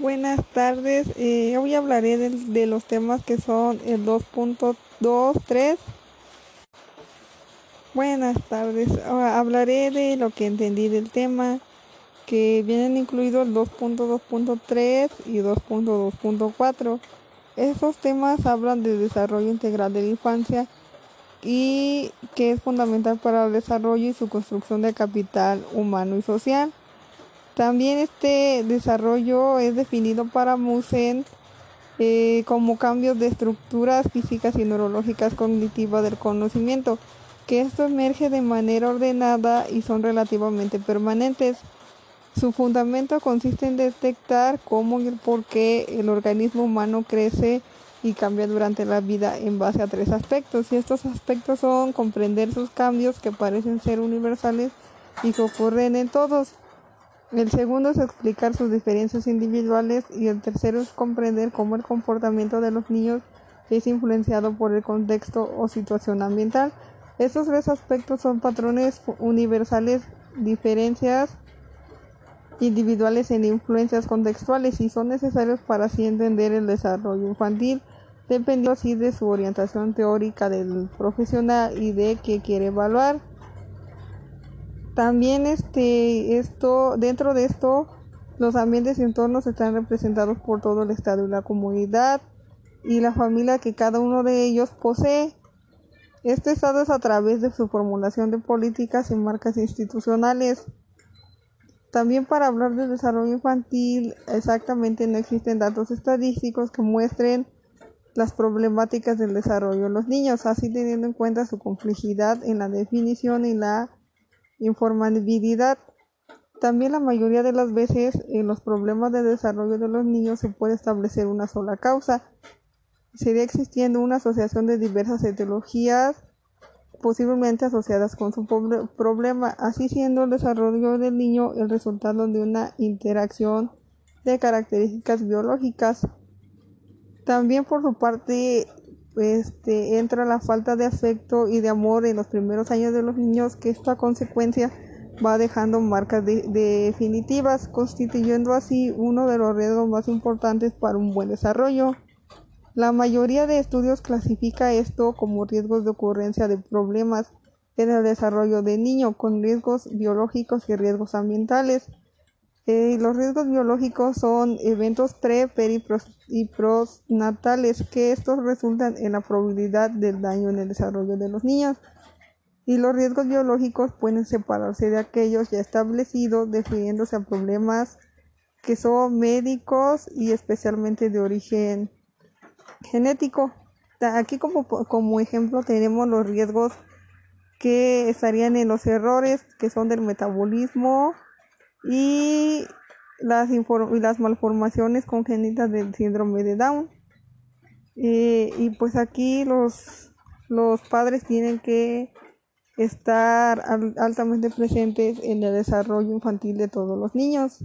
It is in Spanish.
Buenas tardes, eh, hoy hablaré de, los temas que son el 2.23. Buenas tardes, ahora hablaré de lo que entendí del tema, que vienen incluidos el 2.2.3 y 2.2.4. Estos temas hablan del desarrollo integral de la infancia y que es fundamental para el desarrollo y su construcción de capital humano y social. También este desarrollo es definido para Musen eh, como cambios de estructuras físicas y neurológicas cognitivas del conocimiento, que esto emerge de manera ordenada y son relativamente permanentes. Su fundamento consiste en detectar cómo y por qué el organismo humano crece y cambia durante la vida en base a tres aspectos. Y estos aspectos son comprender sus cambios que parecen ser universales y que ocurren en todos. El segundo es explicar sus diferencias individuales y el tercero es comprender cómo el comportamiento de los niños es influenciado por el contexto o situación ambiental. Estos tres aspectos son patrones universales, diferencias individuales en influencias contextuales y son necesarios para así entender el desarrollo infantil, dependiendo así de su orientación teórica del profesional y de qué quiere evaluar. También este, esto, dentro de esto, los ambientes y entornos están representados por todo el estado y la comunidad y la familia que cada uno de ellos posee. Este estado es a través de su formulación de políticas y marcas institucionales. También para hablar del desarrollo infantil, exactamente no existen datos estadísticos que muestren las problemáticas del desarrollo de los niños, así teniendo en cuenta su complejidad en la definición y la informabilidad. También la mayoría de las veces en los problemas de desarrollo de los niños se puede establecer una sola causa. Sería existiendo una asociación de diversas etiologías posiblemente asociadas con su problema, así siendo el desarrollo del niño el resultado de una interacción de características biológicas. También por su parte este, entra la falta de afecto y de amor en los primeros años de los niños, que esta consecuencia va dejando marcas definitivas, constituyendo así uno de los riesgos más importantes para un buen desarrollo. La mayoría de estudios clasifica esto como riesgos de ocurrencia de problemas en el desarrollo del niño, con riesgos biológicos y riesgos ambientales. Eh, los riesgos biológicos son eventos pre, peri y que estos resultan en la probabilidad del daño en el desarrollo de los niños. Y los riesgos biológicos pueden separarse de aquellos ya establecidos, definiéndose a problemas que son médicos y especialmente de origen genético. Aquí como, como ejemplo tenemos los riesgos que estarían en los errores que son del metabolismo, y las, y las malformaciones congénitas del síndrome de Down. Eh, y pues aquí los, los padres tienen que estar altamente presentes en el desarrollo infantil de todos los niños.